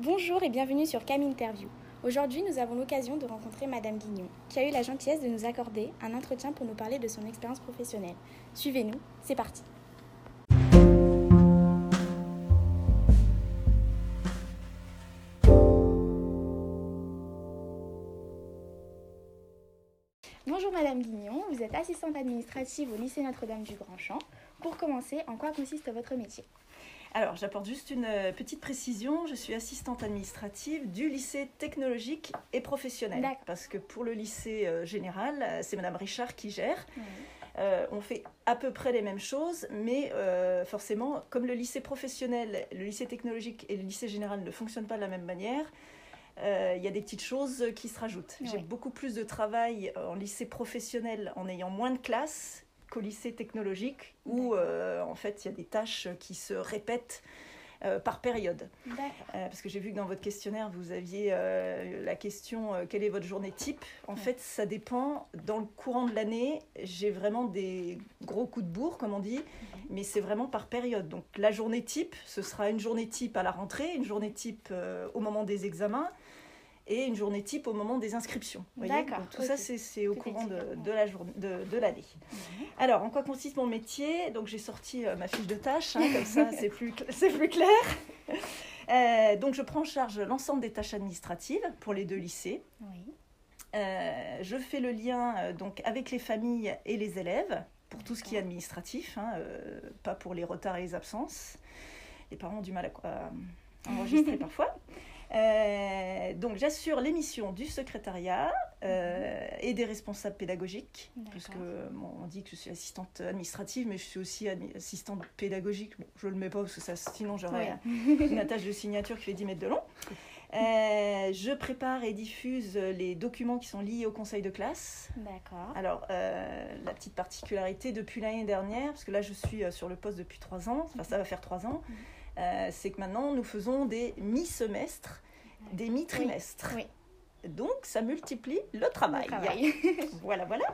Bonjour et bienvenue sur Cam Interview. Aujourd'hui, nous avons l'occasion de rencontrer Madame Guignon, qui a eu la gentillesse de nous accorder un entretien pour nous parler de son expérience professionnelle. Suivez-nous, c'est parti. Bonjour Madame Guignon, vous êtes assistante administrative au lycée Notre-Dame du Grand Champ. Pour commencer, en quoi consiste votre métier? Alors, j'apporte juste une euh, petite précision. Je suis assistante administrative du lycée technologique et professionnel. Parce que pour le lycée euh, général, euh, c'est Madame Richard qui gère. Euh, on fait à peu près les mêmes choses, mais euh, forcément, comme le lycée professionnel, le lycée technologique et le lycée général ne fonctionnent pas de la même manière, euh, il y a des petites choses qui se rajoutent. J'ai beaucoup plus de travail en lycée professionnel en ayant moins de classes qu'au lycée technologique, où euh, en fait il y a des tâches qui se répètent euh, par période. Euh, parce que j'ai vu que dans votre questionnaire, vous aviez euh, la question quelle est votre journée type? En Ouais. fait, ça dépend. Dans le courant de l'année, j'ai vraiment des gros coups de bourre, comme on dit, mais c'est vraiment par période. Donc la journée type, ce sera une journée type à la rentrée, une journée type au moment des examens et une journée type au moment des inscriptions. D'accord, tout ça, c'est- au Tout courant de, la journée, de, de l'année. Alors, en quoi consiste mon métier? Donc, j'ai sorti euh, ma fiche de tâches, hein, comme ça, c'est plus, c'est plus clair. Euh, donc, je prends en charge l'ensemble des tâches administratives pour les deux lycées. Oui. Euh, je fais le lien donc avec les familles et les élèves pour tout ce qui est administratif, hein, pas pour les retards et les absences. Les parents ont du mal à, à enregistrer parfois. Euh, donc j'assure l'émission du secrétariat euh, et des responsables pédagogiques, puisque bon, on dit que je suis assistante administrative, mais je suis aussi assistante pédagogique. Bon, je le mets pas parce que ça, sinon j'aurais une attache de signature qui fait 10 mètres de long. Euh, je prépare et diffuse les documents qui sont liés au conseil de classe. D'accord. Alors, euh, la petite particularité depuis l'année dernière, parce que là je suis sur le poste depuis trois ans, enfin ça va faire trois ans, euh, c'est que maintenant nous faisons des mi-semestres, des mi-trimestres. Oui. Donc ça multiplie le travail. Le travail. Voilà, voilà.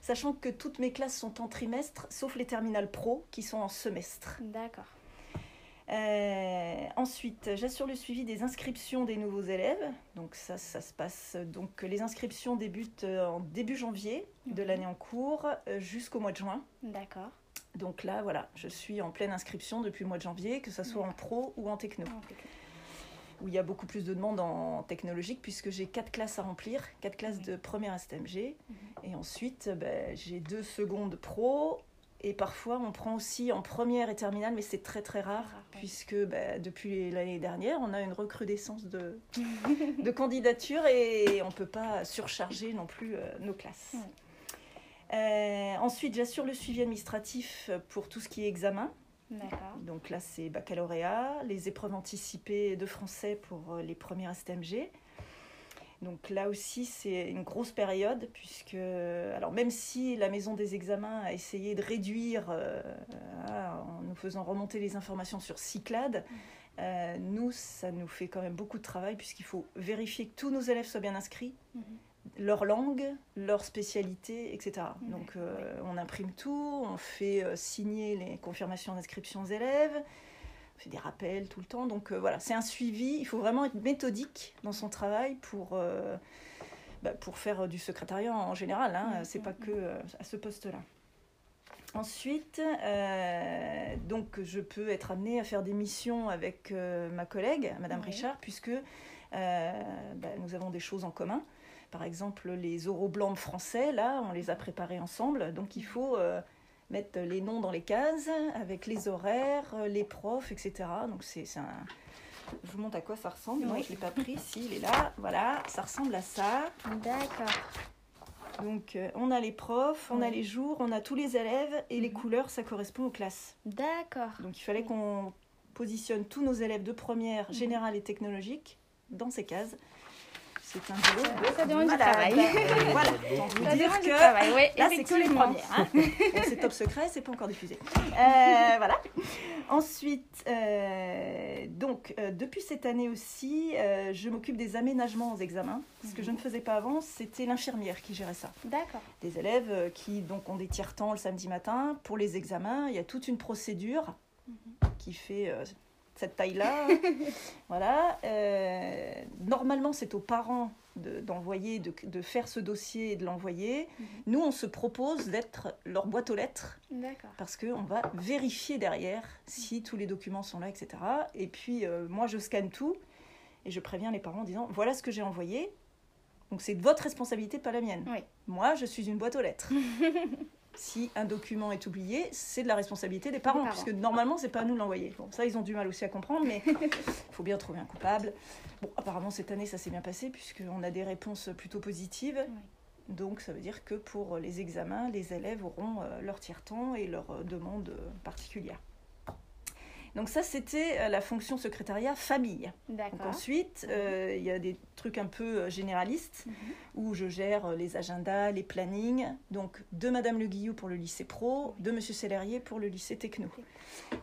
Sachant que toutes mes classes sont en trimestre, sauf les terminales pro qui sont en semestre. D'accord. Euh, ensuite, j'assure le suivi des inscriptions des nouveaux élèves. Donc ça, ça se passe. Donc les inscriptions débutent euh, en début janvier de l'année en cours euh, jusqu'au mois de juin. D'accord. Donc là, voilà, je suis en pleine inscription depuis le mois de janvier, que ce soit en pro ou en techno, Ah, ok. Où il y a beaucoup plus de demandes en technologique puisque j'ai quatre classes à remplir, quatre classes de première STMG, Mhm. et ensuite ben, j'ai deux secondes pro. Et parfois, on prend aussi en première et terminale, mais c'est très très rare, ouais. puisque ben, depuis l'année dernière, on a une recrudescence de, de candidatures et on ne peut pas surcharger non plus euh, nos classes. Ouais. Euh, ensuite, j'assure le suivi administratif pour tout ce qui est examen. Donc là, c'est baccalauréat, les épreuves anticipées de français pour euh, les premières STMG. Donc là aussi, c'est une grosse période, puisque, alors même si la maison des examens a essayé de réduire euh, ah, en nous faisant remonter les informations sur Cyclade, euh, nous, ça nous fait quand même beaucoup de travail, puisqu'il faut vérifier que tous nos élèves soient bien inscrits, Mhm. Leur langue, leur spécialité, etc. Donc euh, on imprime tout, on fait euh, signer les confirmations d'inscription aux élèves, on fait des rappels tout le temps. Donc euh, voilà, c'est un suivi, il faut vraiment être méthodique dans son travail pour, bah, pour faire du secrétariat en général, hein, Mhm, c'est pas que à ce poste-là. Ensuite, donc je peux être amenée à faire des missions avec ma collègue, Madame. Richard, puisque bah, nous avons des choses en commun. Par exemple, les oraux blancs de français, là, on les a préparés ensemble. Donc, il faut euh, mettre les noms dans les cases avec les horaires, euh, les profs, etc. Donc, c'est un. Je vous montre à quoi ça ressemble. Oui. je ne l'ai pas pris. Si, il est là. Voilà, ça ressemble à ça. D'accord. Donc, euh, on a les profs, on a les jours, on a tous les élèves et les Mhm. couleurs, ça correspond aux classes. D'accord. Donc, il fallait qu'on positionne tous nos élèves de première, Mhm. générale et technologique dans ces cases. C'est un boulot Ça- de ça demande du travail. Voilà, vous Ça dire demande du que travail, ouais, là, c'est que les premières. hein. C'est top secret, c'est pas encore diffusé. Euh, voilà. Ensuite, euh, donc, euh, depuis cette année aussi, euh, je m'occupe des aménagements aux examens. Ce que je ne faisais pas avant, c'était l'infirmière qui gérait ça. D'accord. Des élèves qui donc, ont des tiers-temps le samedi matin. Pour les examens, il y a toute une procédure qui fait euh, cette taille-là. voilà. Euh, normalement, c'est aux parents de- d'envoyer, de, de faire ce dossier et de l'envoyer. Mhm. Nous, on se propose d'être leur boîte aux lettres parce qu'on va vérifier derrière si tous les documents sont là, etc. Et puis, euh, moi, je scanne tout et je préviens les parents en disant voilà ce que j'ai envoyé. Donc, c'est de votre responsabilité, pas la mienne. Oui. Moi, je suis une boîte aux lettres. si un document est oublié, c'est de la responsabilité des parents, parents. puisque normalement, c'est pas à nous de l'envoyer. Bon, ça, ils ont du mal aussi à comprendre, mais il faut bien trouver un coupable. Bon, apparemment, cette année, ça s'est bien passé, puisqu'on a des réponses plutôt positives. Oui. Donc, ça veut dire que pour les examens, les élèves auront euh, leur tiers-temps et leur euh, demande euh, particulière. Donc ça, c'était euh, la fonction secrétariat famille. Donc ensuite, euh, il y a des trucs un peu euh, généralistes Mhm. où je gère les agendas, les plannings. Donc de Madame Le Guillou pour le lycée pro, de Monsieur Sellerier pour le lycée techno.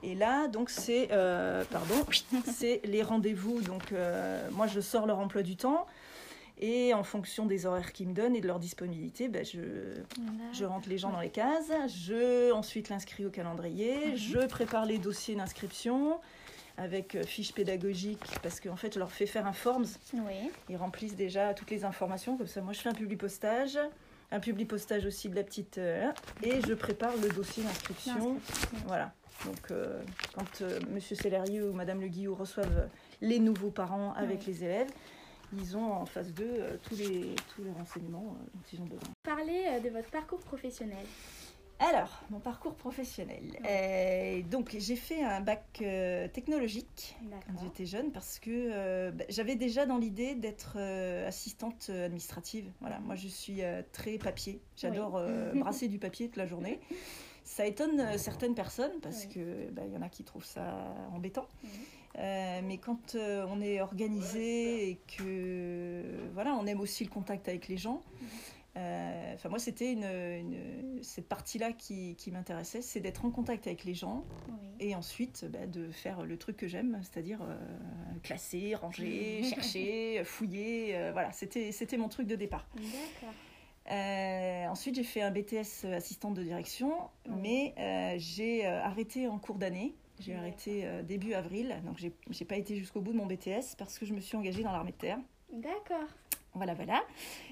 Et là, donc c'est euh, pardon, c'est les rendez-vous. Donc euh, moi, je sors leur emploi du temps. Et en fonction des horaires qu'ils me donnent et de leur disponibilité, ben, je, je rentre les gens dans les cases, je ensuite l'inscris au calendrier, Mhm. je prépare les dossiers d'inscription avec euh, fiches pédagogiques parce qu'en fait je leur fais faire un forms, Oui. ils remplissent déjà toutes les informations, comme ça moi je fais un public postage, un public postage aussi de la petite euh, et je prépare le dossier d'inscription. Voilà. Donc euh, quand euh, Monsieur Sellerieux ou Madame Le Guillou reçoivent les nouveaux parents avec Oui. les élèves, ils ont en face d'eux euh, tous, les, tous les renseignements euh, dont ils ont besoin. Parlez euh, de votre parcours professionnel. Alors, mon parcours professionnel. Donc, j'ai fait un bac technologique quand j'étais jeune parce que bah, j'avais déjà dans l'idée d'être assistante administrative. Voilà, moi je suis très papier. J'adore Oui. brasser du papier toute la journée. Ça étonne euh, certaines personnes parce Oui. que bah, il y en a qui trouvent ça embêtant. Euh, mais quand euh, on est organisé et que voilà, on aime aussi le contact avec les gens. Euh, Enfin, moi, c'était une, une- cette partie-là qui, qui m'intéressait, c'est d'être en contact avec les gens Oui. et ensuite bah, de faire le truc que j'aime, c'est-à-dire classer, ranger, chercher, fouiller. voilà, c'était c'était mon truc de départ. D'accord. Euh, ensuite, j'ai fait un BTS assistante de direction, mais euh, j'ai euh, arrêté en cours d'année. J'ai D'accord. arrêté euh, début avril, donc j'ai j'ai pas été jusqu'au bout de mon BTS parce que je me suis engagée dans l'armée de terre. D'accord. Voilà, voilà.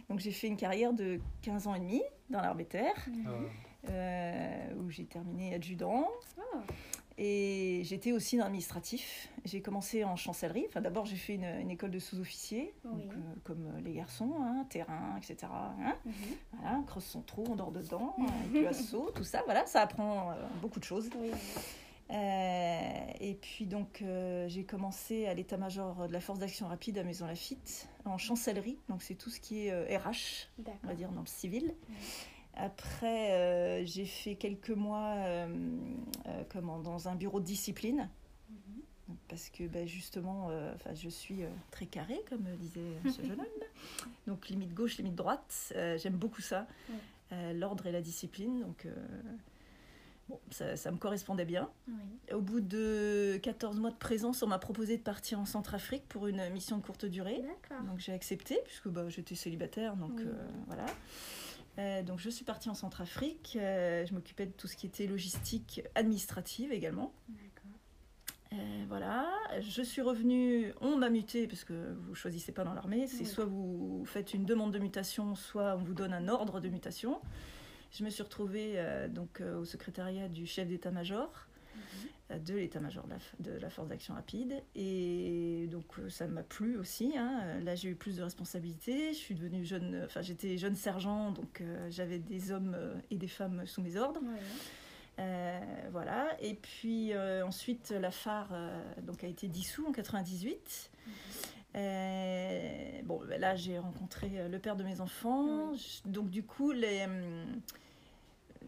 Donc j'ai fait une carrière de 15 ans et demi dans l'armée de terre, Mhm. euh, où j'ai terminé adjudant. Oh. Et j'étais aussi dans l'administratif. J'ai commencé en chancellerie. Enfin, d'abord, j'ai fait une, une école de sous-officier, Oui. donc, euh, comme euh, les garçons, hein, terrain, etc. hein. Mhm. Voilà, on creuse son trou, on dort dedans, avec le assaut, tout ça. Voilà, ça apprend euh, beaucoup de choses. Oui. Euh, et puis donc, j'ai commencé à l'état-major de la force d'action rapide à Maison Lafitte, en chancellerie. Donc, c'est tout ce qui est RH, on va dire, dans le civil. Oui. Après, euh, j'ai fait quelques mois euh, euh, comment, dans un bureau de discipline. Mhm. Parce que ben, justement, je suis très carré, comme disait ce jeune homme. Donc limite gauche, limite droite. J'aime beaucoup ça, Ouais. L'ordre et la discipline. Donc bon, ça, ça me correspondait bien. Oui. Au bout de 14 mois de présence, on m'a proposé de partir en Centrafrique pour une mission de courte durée. Donc j'ai accepté, puisque bah, j'étais célibataire, donc Oui. euh, voilà. Euh, donc je suis partie en Centrafrique, euh, je m'occupais de tout ce qui était logistique administrative également. Euh, voilà, je suis revenue, on m'a muté parce que vous choisissez pas dans l'armée, c'est Oui. soit vous faites une demande de mutation, soit on vous donne un ordre de mutation. Je me suis retrouvée donc au secrétariat du chef d'état-major Mhm. De l'état-major de la, force d'action rapide et donc euh, ça m'a plu aussi. hein. Là j'ai eu plus de responsabilités, je suis devenue jeune, enfin j'étais jeune sergent donc euh, j'avais des hommes euh, et des femmes sous mes ordres. Euh, voilà. Et puis euh, ensuite, la phare donc, a été dissous en 98. Euh, bon, ben là, j'ai rencontré le père de mes enfants. Donc, du coup, les, hum,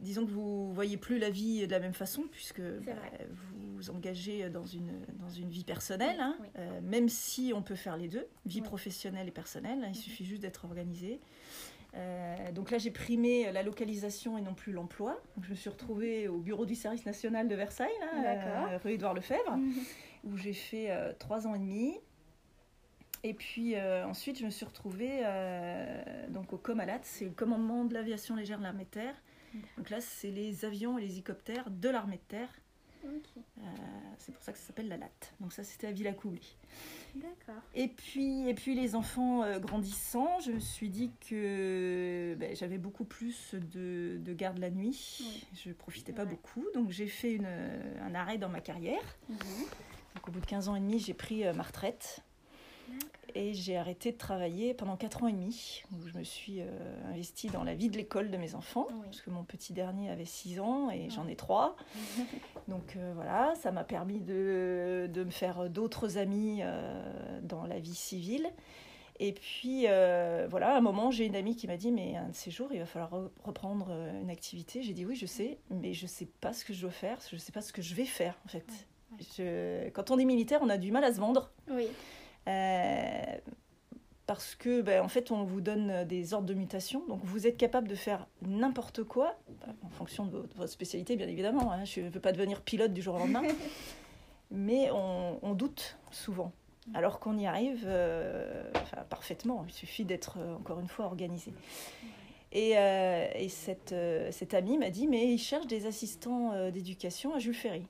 disons que vous voyez plus la vie de la même façon, puisque bah, vous vous engagez dans une, dans une vie personnelle, hein, Oui. euh, même si on peut faire les deux, vie Oui. professionnelle et personnelle. hein, il Mhm. suffit juste d'être organisé. Euh, donc là, j'ai primé la localisation et non plus l'emploi. Je me suis retrouvée au bureau du service national de Versailles, là, euh, rue Édouard Lefebvre, Mhm. où j'ai fait euh, trois ans et demi. Et puis euh, ensuite, je me suis retrouvée donc au Comalat, c'est le commandement de l'aviation légère de l'armée terre. Donc là, c'est les avions et les hélicoptères de l'armée de terre c'est pour ça que ça s'appelle la latte. Donc ça, c'était à Villacoublé. D'accord. Et puis, et puis les enfants grandissant, je me suis dit que ben, j'avais beaucoup plus de, de garde la nuit. Je profitais pas beaucoup. Donc j'ai fait une, un arrêt dans ma carrière. Mhm. Donc, au bout de 15 ans et demi, j'ai pris ma retraite. Et j'ai arrêté de travailler pendant 4 ans et demi, où je me suis euh, investie dans la vie de l'école de mes enfants, parce que mon petit dernier avait 6 ans et j'en ai 3. Donc euh, voilà, ça m'a permis de, de, me faire d'autres amis euh, dans la vie civile. Et puis voilà, à un moment, j'ai une amie qui m'a dit Mais un de ces jours, il va falloir reprendre une activité. J'ai dit Oui, je sais, mais je ne sais pas ce que je dois faire, je ne sais pas ce que je vais faire en fait. Je... Quand on est militaire, on a du mal à se vendre. Oui. Euh, parce que ben, en fait on vous donne des ordres de mutation. Donc vous êtes capable de faire n'importe quoi en fonction de votre spécialité bien évidemment hein. je ne veux pas devenir pilote du jour au lendemain. Mais on, doute souvent. Alors qu'on y arrive euh, parfaitement. Il suffit d'être euh, encore une fois organisé. Et, et cette, cette amie m'a dit mais il cherche des assistants d'éducation à Jules Ferry.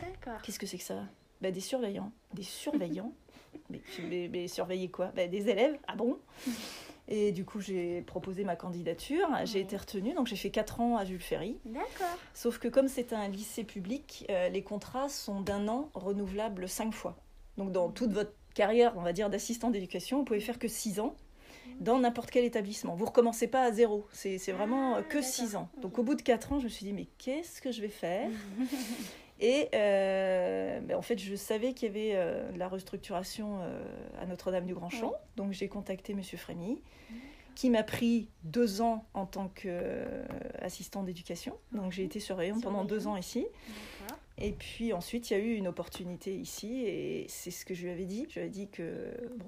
D'accord. Qu'est-ce que c'est que ça? Ben, des surveillants. Des surveillants mais, mais, surveiller quoi? Ben, Des élèves Ah bon? Et du coup, j'ai proposé ma candidature. J'ai été retenue, donc j'ai fait 4 ans à Jules Ferry. D'accord. Sauf que comme c'est un lycée public, euh, les contrats sont d'un an renouvelables 5 fois. Donc dans toute votre carrière, on va dire, d'assistant d'éducation, vous pouvez faire que 6 ans dans n'importe quel établissement. Vous recommencez pas à zéro. C'est vraiment ah, que 6 ans. Donc au bout de 4 ans, je me suis dit, mais qu'est-ce que je vais faire? Et euh, ben, en fait, je savais qu'il y avait euh, la restructuration euh, à Notre-Dame-du-Grand-Champ. Donc j'ai contacté M. Frémy, qui m'a pris deux ans en tant qu'assistant d'éducation. Donc j'ai été surveillante pendant deux ans ici. Et puis ensuite, il y a eu une opportunité ici. Et c'est ce que je lui avais dit. Je lui ai dit que bon,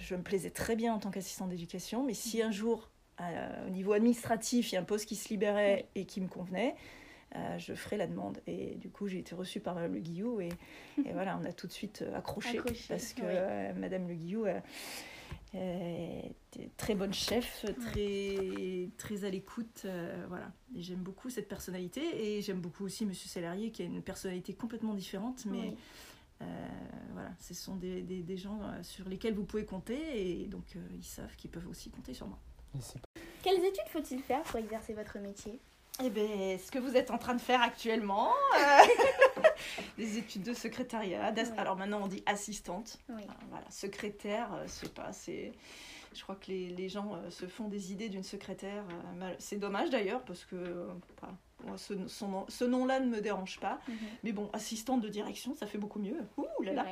je me plaisais très bien en tant qu'assistant d'éducation. Mais si un jour, au niveau administratif, il y a un poste qui se libérait et qui me convenait, euh, je ferai la demande. Et du coup, j'ai été reçue par Madame Le Guillou et, et, voilà, on a tout de suite euh, accroché, parce que euh, Madame Le Guillou est très bonne chef, très, très à l'écoute. voilà. Et j'aime beaucoup cette personnalité et j'aime beaucoup aussi Monsieur Salarié qui a une personnalité complètement différente, mais voilà, ce sont des, des, des, gens sur lesquels vous pouvez compter et donc ils savent qu'ils peuvent aussi compter sur moi. Quelles études faut-il faire pour exercer votre métier? Eh bien, ce que vous êtes en train de faire actuellement, euh, des études de secrétariat. Alors maintenant, on dit assistante. voilà, secrétaire, euh, c'est pas, c'est. Je crois que les, les gens euh, se font des idées d'une secrétaire. c'est dommage d'ailleurs parce que ce, ce nom-là ne me dérange pas. Mhm. Mais bon, assistante de direction, ça fait beaucoup mieux. Ouh là là.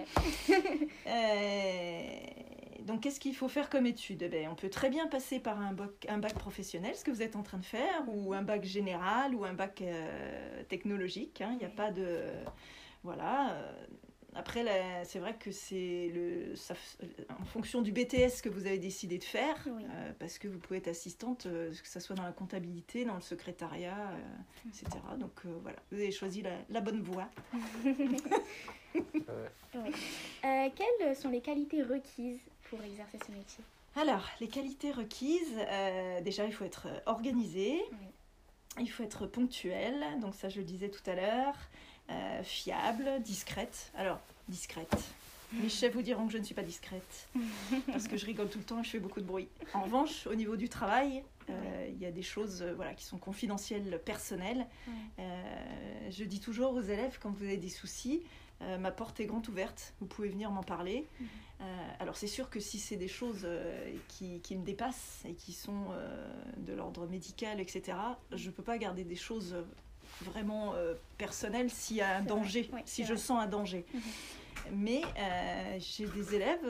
donc, qu'est-ce qu'il faut faire comme étude? Eh ben, On peut très bien passer par un bac, un bac professionnel, ce que vous êtes en train de faire, ou un bac général, ou un bac euh, technologique. Hein. Il n'y a pas de. Voilà. Euh, après, c'est vrai que c'est le, en fonction du BTS que vous avez décidé de faire, euh, parce que vous pouvez être assistante, que ce soit dans la comptabilité, dans le secrétariat, etc. Donc voilà, vous avez choisi la, la bonne voie. quelles sont les qualités requises pour exercer ce métier? Alors, les qualités requises, euh, déjà, il faut être euh, organisé, il faut être ponctuel, donc ça je le disais tout à l'heure, euh, fiable, discrète. Alors, discrète. Mes chefs vous diront que je ne suis pas discrète, parce que je rigole tout le temps et je fais beaucoup de bruit. En revanche, au niveau du travail, il y a des choses voilà, qui sont confidentielles, personnelles. je dis toujours aux élèves, quand vous avez des soucis, ma porte est grande ouverte, vous pouvez venir m'en parler. Euh, alors c'est sûr que si c'est des choses euh, qui, qui, me dépassent et qui sont euh, de l'ordre médical, etc., je ne peux pas garder des choses vraiment personnelles s'il y a un danger, si je sens un danger. Mhm. Mais j'ai des élèves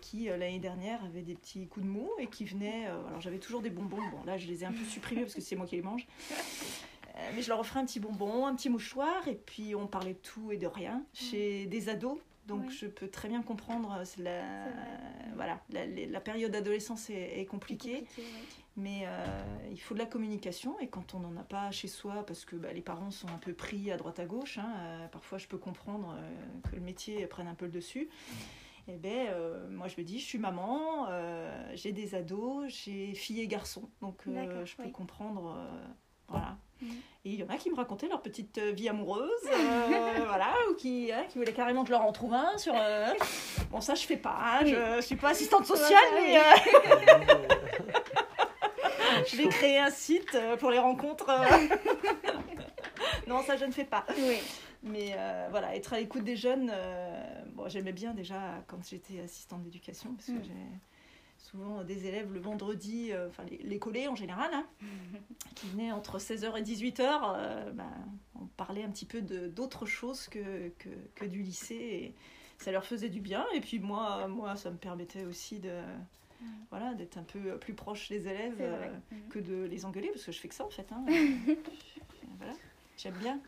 qui, l'année dernière, avaient des petits coups de mou et qui venaient. alors j'avais toujours des bonbons. Bon, là, je les ai un peu supprimés parce que c'est moi qui les mange. mais je leur offrais un petit bonbon, un petit mouchoir, et puis on parlait de tout et de rien. Chez des ados, donc je peux très bien comprendre, euh, la, voilà, la, la période d'adolescence est, compliquée, mais euh, il faut de la communication et quand on n'en a pas chez soi, parce que bah, les parents sont un peu pris à droite à gauche, hein, euh, parfois je peux comprendre que le métier prenne un peu le dessus. Et eh ben, moi je me dis, je suis maman, j'ai des ados, j'ai filles et garçons, donc je peux comprendre, voilà. Et il y en a qui me racontaient leur petite euh, vie amoureuse, euh, voilà, ou qui, hein, qui voulaient carrément que je leur en trouve un sur. euh, Bon, ça, je fais pas, hein, je suis pas assistante sociale, mais euh, je vais créer un site pour les rencontres. non, ça, je ne fais pas. Oui. Mais euh, voilà, être à l'écoute des jeunes, euh, bon, j'aimais bien déjà quand j'étais assistante d'éducation, parce que Mm. j'ai souvent des élèves le vendredi, euh, enfin les, les collés en général, hein, qui venaient entre 16h et 18h, euh, ben, on parlait un petit peu de- d'autres choses que, que, que du lycée, et ça leur faisait du bien, et puis moi, moi ça me permettait aussi de... Voilà, d'être un peu plus proche des élèves euh, Mhm. que de les engueuler, parce que je fais que ça en fait. hein. voilà, j'aime bien.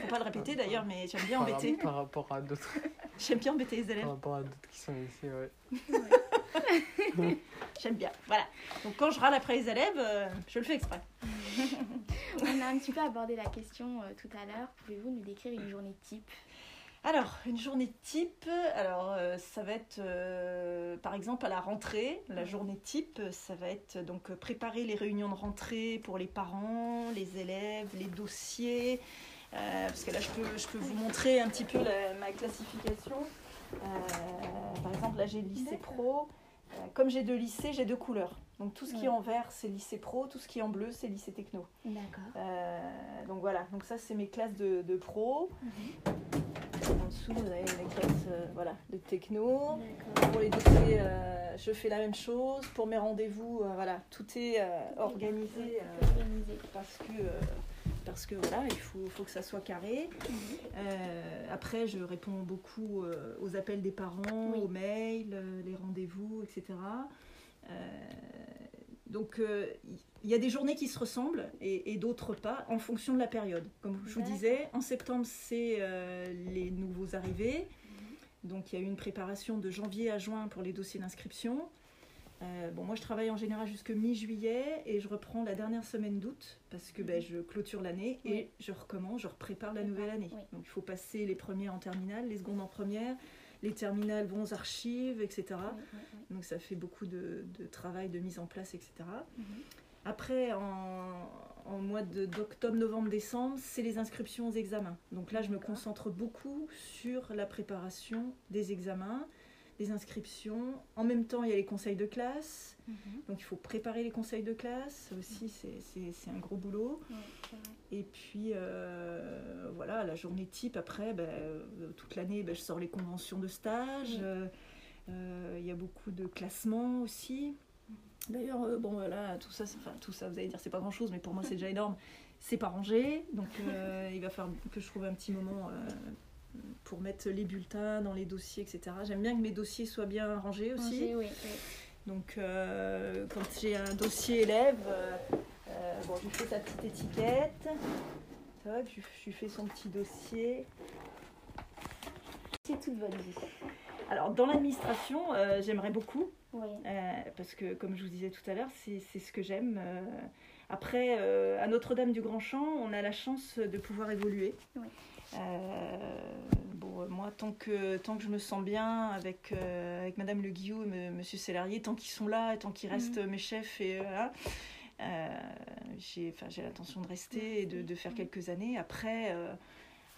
Faut pas le répéter d'ailleurs, mais j'aime bien Par, embêter. par rapport à d'autres J'aime bien embêter les élèves. par rapport à d'autres qui sont ici, ouais. J'aime bien. Voilà. Donc quand je râle après les élèves, euh, je le fais exprès. On a un petit peu abordé la question euh, tout à l'heure. Pouvez-vous nous décrire une journée type? Alors, une journée type, alors euh, ça va être euh, par exemple à la rentrée, la journée type, ça va être donc préparer les réunions de rentrée pour les parents, les élèves, les dossiers. euh, parce que là, je peux, je peux vous montrer un petit peu la- ma classification. Par exemple, là, j'ai le lycée pro. Euh, comme j'ai deux lycées, j'ai deux couleurs. Donc tout ce qui Ouais. est en vert, c'est lycée pro, tout ce qui est en bleu, c'est lycée techno. D'accord. Euh, donc voilà, donc ça c'est mes classes de, de pro. En dessous, vous avez les classes euh, voilà, de techno. D'accord. Pour les dossiers, euh, je fais la même chose. Pour mes rendez-vous, voilà, tout est organisé Organisé. parce que, parce que voilà, il faut, faut que ça soit carré. Euh, après, je réponds beaucoup euh, aux appels des parents, Oui. aux mails, euh, les rendez-vous, etc. Donc, il y a des journées qui se ressemblent et, et d'autres pas en fonction de la période. Comme je vous disais, en septembre, c'est les nouveaux arrivés. Donc, il y a eu une préparation de janvier à juin pour les dossiers d'inscription. Euh, bon, moi, je travaille en général jusque mi-juillet et je reprends la dernière semaine d'août parce que ben, je clôture l'année et Oui. je recommence, je prépare la nouvelle année. oui. Donc, il faut passer les premières en terminale, les secondes en première, les terminales vont aux archives, etc. Oui. Donc, ça fait beaucoup de, de travail, de mise en place, etc. Mhm. Après, en, en mois d'octobre, novembre, décembre, c'est les inscriptions aux examens. Donc là, je me concentre beaucoup sur la préparation des examens, des inscriptions. En même temps, il y a les conseils de classe. Mhm. Donc il faut préparer les conseils de classe. Ça aussi, c'est- c'est un gros boulot. Et puis, euh, voilà, la journée type, après, ben, euh, toute l'année, ben, je sors les conventions de stage. Euh, Il y a beaucoup de classements aussi. D'ailleurs, euh, bon, voilà, tout ça, enfin, tout ça, vous allez dire, c'est pas grand-chose, mais pour moi, c'est déjà énorme. C'est pas rangé, donc euh, il va falloir que je trouve un petit moment euh, pour mettre les bulletins dans les dossiers, etc. J'aime bien que mes dossiers soient bien rangés aussi. Oui, oui. Donc, euh, quand j'ai un dossier élève, euh, euh, bon, je lui fais sa petite étiquette. Toc, je, je lui fais son petit dossier. C'est toute votre vie. Alors, dans l'administration, euh, j'aimerais beaucoup, Oui. parce que, comme je vous disais tout à l'heure, c'est ce que j'aime. Après, à Notre-Dame du Grand Champ, on a la chance de pouvoir évoluer. Oui. Euh, bon, euh, moi, tant que, tant que je me sens bien avec, euh, avec Madame Le Guillaume et Monsieur Célarier, tant qu'ils sont là et tant qu'ils restent mes chefs, et, voilà, j'ai enfin, j'ai l'intention de rester et de, de faire quelques années. Après,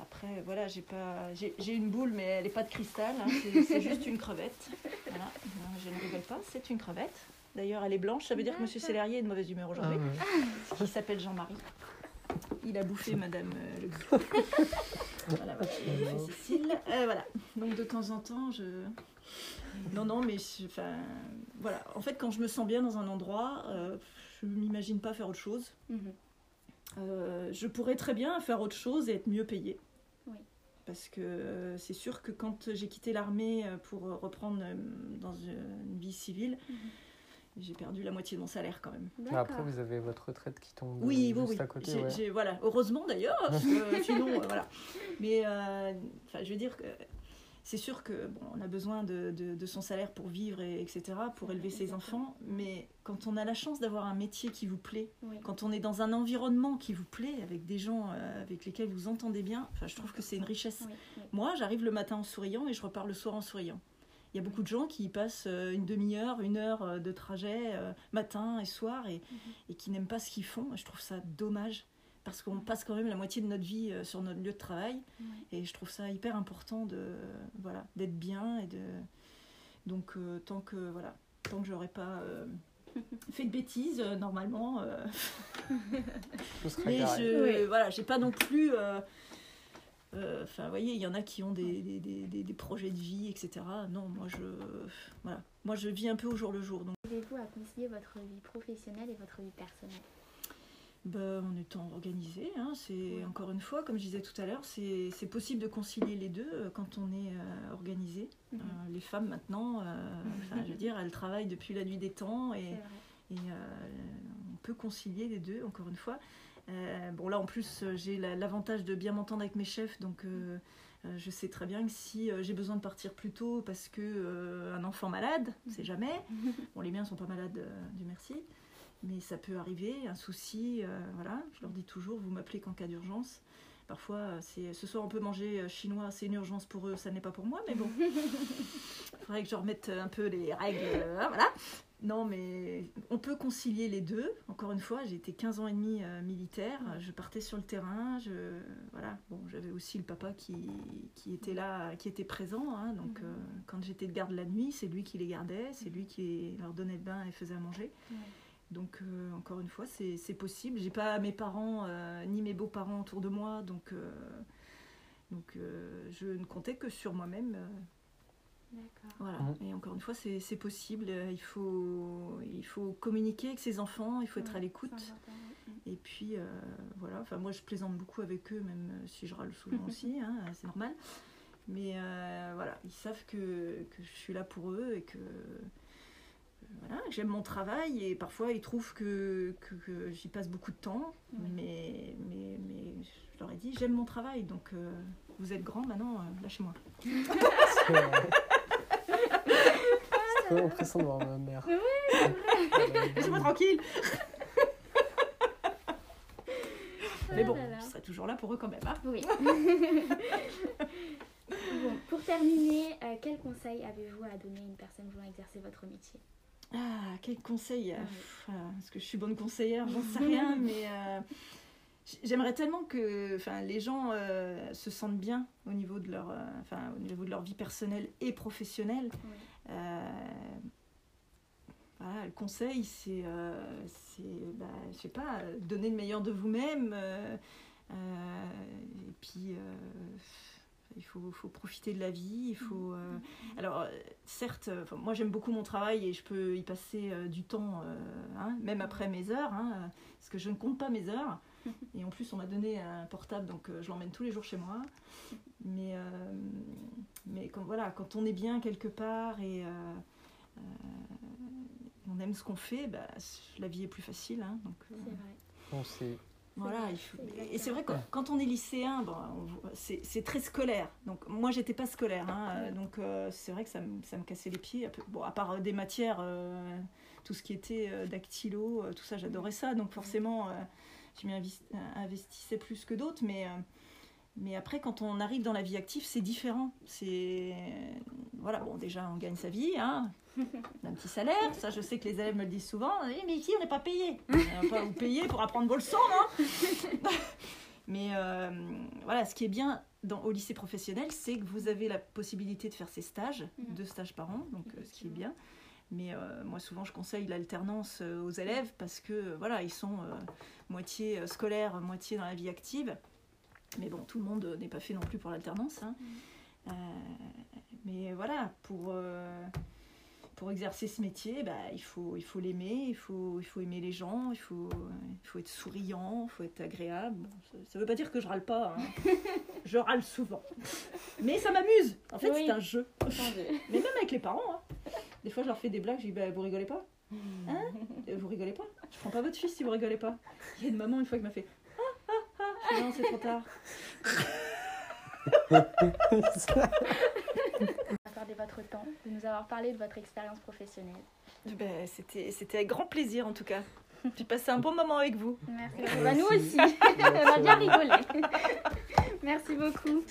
après voilà, j'ai pas j'ai j'ai une boule, mais elle n'est pas de cristal, hein, c'est- juste une crevette. Voilà, Non, je ne rigole pas, c'est une crevette. D'ailleurs, elle est blanche, ça veut dire que Monsieur Célarier est de mauvaise humeur Ah, aujourd'hui ouais. qui s'appelle Jean-Marie. Il a bouffé Madame euh, Le voilà, voilà, il a bouffé Cécile. Euh, voilà. Donc de temps en temps, je. Non, non, mais je- enfin, voilà. En fait, quand je me sens bien dans un endroit, euh, je m'imagine pas faire autre chose. Mhm. Euh, je pourrais très bien faire autre chose et être mieux payée. Oui. Parce que euh, c'est sûr que quand j'ai quitté l'armée euh, pour reprendre euh, dans une vie civile, Mhm. J'ai perdu la moitié de mon salaire quand même. Mais Après, vous avez votre retraite qui tombe Oui, euh, oui, juste oui. à côté. J'ai- ouais. j'ai- voilà. Heureusement d'ailleurs, parce que sinon, euh, voilà. Mais euh, enfin, je veux dire que c'est sûr que bon, on a besoin de, de- de son salaire pour vivre, et, etc., pour élever ses enfants. Mais quand on a la chance d'avoir un métier qui vous plaît, Oui. quand on est dans un environnement qui vous plaît, avec des gens euh, avec lesquels vous entendez bien, enfin, je trouve que c'est une richesse. Oui, oui. Moi, j'arrive le matin en souriant et je repars le soir en souriant. Il y a beaucoup de gens qui passent euh, une demi-heure, une heure euh, de trajet, euh, matin et soir, et, Mhm. et qui n'aiment pas ce qu'ils font. Je trouve ça dommage parce qu'on passe quand même la moitié de notre vie sur notre lieu de travail. Et je trouve ça hyper important de voilà d'être bien et de donc euh, tant que voilà tant que j'aurais pas euh, fait de bêtises normalement euh, mais je Oui. voilà j'ai pas non plus Enfin, vous voyez, il y en a qui ont des, des, des- des- des projets de vie, etc. Non, moi je, voilà, moi je vis un peu au jour le jour. Donc, Arrivez-vous à concilier votre vie professionnelle et votre vie personnelle? Ben, en étant organisé, hein, c'est Ouais. encore une fois, comme je disais tout à l'heure, c'est c'est possible de concilier les deux euh, quand on est euh, organisé. Mhm. Euh, les femmes maintenant, euh, je veux dire, elles travaillent depuis la nuit des temps et, euh, on peut concilier les deux, encore une fois. Euh, bon, là en plus, euh, j'ai la- l'avantage de bien m'entendre avec mes chefs, donc euh, je sais très bien que si j'ai besoin de partir plus tôt parce que euh, un enfant malade, c'est jamais. Bon, les miens sont pas malades, Dieu merci. Mais ça peut arriver, un souci, voilà. Je leur dis toujours, vous m'appelez qu'en cas d'urgence. Parfois, c'est ce soir on peut manger chinois, c'est une urgence pour eux, ça n'est pas pour moi, mais bon. Il faudrait que je remette un peu les règles, hein, voilà. Non, mais on peut concilier les deux. Encore une fois, j'ai été 15 ans et demi euh, militaire, je partais sur le terrain, je, voilà. Bon, j'avais aussi le papa qui, qui était là, qui était présent, hein, donc Mhm. euh, quand j'étais de garde la nuit, c'est lui qui les gardait, c'est lui qui leur donnait le bain et faisait à manger. Donc, euh, encore une fois, c'est possible. J'ai pas mes parents ni mes beaux-parents autour de moi, donc, donc je ne comptais que sur moi-même. D'accord. voilà. Mhm. Et encore une fois, c'est c'est possible. Euh, Il faut, il faut communiquer avec ses enfants, il faut être Ouais, à l'écoute. ouais. Et puis, euh, voilà. Enfin, moi, je plaisante beaucoup avec eux, même euh, si je râle souvent aussi, hein, c'est normal. Mais euh, voilà, ils savent que, que je suis là pour eux et que euh, voilà, j'aime mon travail et parfois ils trouvent que, que, que j'y passe beaucoup de temps. Mais, mais, mais je leur ai dit, j'aime mon travail, donc euh, vous êtes grand maintenant, euh, lâchez-moi. C'est vrai. C'est vraiment pressant de voir ma mère. Laissez-moi tranquille Mais bon, Oh là. je serai toujours là pour eux quand même. hein. Oui. bon, pour terminer, euh, quel conseil avez-vous à donner à une personne voulant exercer votre métier? Ah, quel conseil? Euh, Ouais. pff, euh, Est-ce que je suis bonne conseillère? J'en sais rien, mais euh, j'aimerais tellement que enfin, les gens euh, se sentent bien au niveau, de leur, euh, enfin, au niveau de leur vie personnelle et professionnelle. Oui. Euh, voilà, le conseil, c'est, c'est bah, je sais pas, donner le meilleur de vous-même. et puis, il faut, faut profiter de la vie. Il faut, euh, alors, certes, moi j'aime beaucoup mon travail et je peux y passer du temps, hein, même après mes heures, hein, parce que je ne compte pas mes heures. Et en plus, on m'a donné un portable, donc euh, je l'emmène tous les jours chez moi. Mais, euh, mais quand, voilà, quand on est bien quelque part et euh, euh, on aime ce qu'on fait, bah, la vie est plus facile. hein, donc, euh, C'est vrai. Bon, c'est voilà, vrai, il faut- c'est et c'est vrai que quand on est lycéen, bon, on c'est c'est très scolaire. Donc moi, j'étais pas scolaire, hein, donc euh, c'est vrai que ça me, ça me cassait les pieds. Bon, à part des matières, euh, tout ce qui était euh, dactylo, euh, tout ça, j'adorais ça. Donc forcément, euh, je m'y euh, investissais plus que d'autres, mais euh, mais après, quand on arrive dans la vie active, c'est différent. C'est voilà, bon, déjà, on gagne sa vie, hein, on a un petit salaire. Ça, je sais que les élèves me le disent souvent. Eh, mais ici, on n'est pas payé. On va pas vous payer pour apprendre vos leçons, non Mais euh, voilà, ce qui est bien dans, au lycée professionnel, c'est que vous avez la possibilité de faire ces stages, Mhm. deux stages par an, donc euh, ce qui est bien. Mais euh, moi, souvent, je conseille l'alternance euh, aux élèves parce que euh, voilà, ils sont euh, moitié scolaires, moitié dans la vie active. Mais bon, tout le monde n'est pas fait non plus pour l'alternance. hein. Euh, mais voilà, pour, pour exercer ce métier, bah, il faut il faut l'aimer, il faut, il faut aimer les gens, il faut, il faut être souriant, il faut être agréable. Ça ne veut pas dire que je râle pas, hein. je râle souvent. Mais ça m'amuse, en fait Oui. c'est un jeu. Mais même avec les parents, hein. Des fois je leur fais des blagues, je dis bah, vous rigolez pas Hein Euh, Vous rigolez pas Je prends pas votre fils si vous rigolez pas. Il y a une maman une fois qui m'a fait Ah ah ah Je dis, Non, c'est trop tard. Accordez votre temps, de nous avoir parlé de votre expérience professionnelle. Ben, c'était, c'était avec grand plaisir en tout cas. J'ai passé un bon moment avec vous. Merci. Merci. Bah, nous aussi. On a bien rigolé. Merci beaucoup.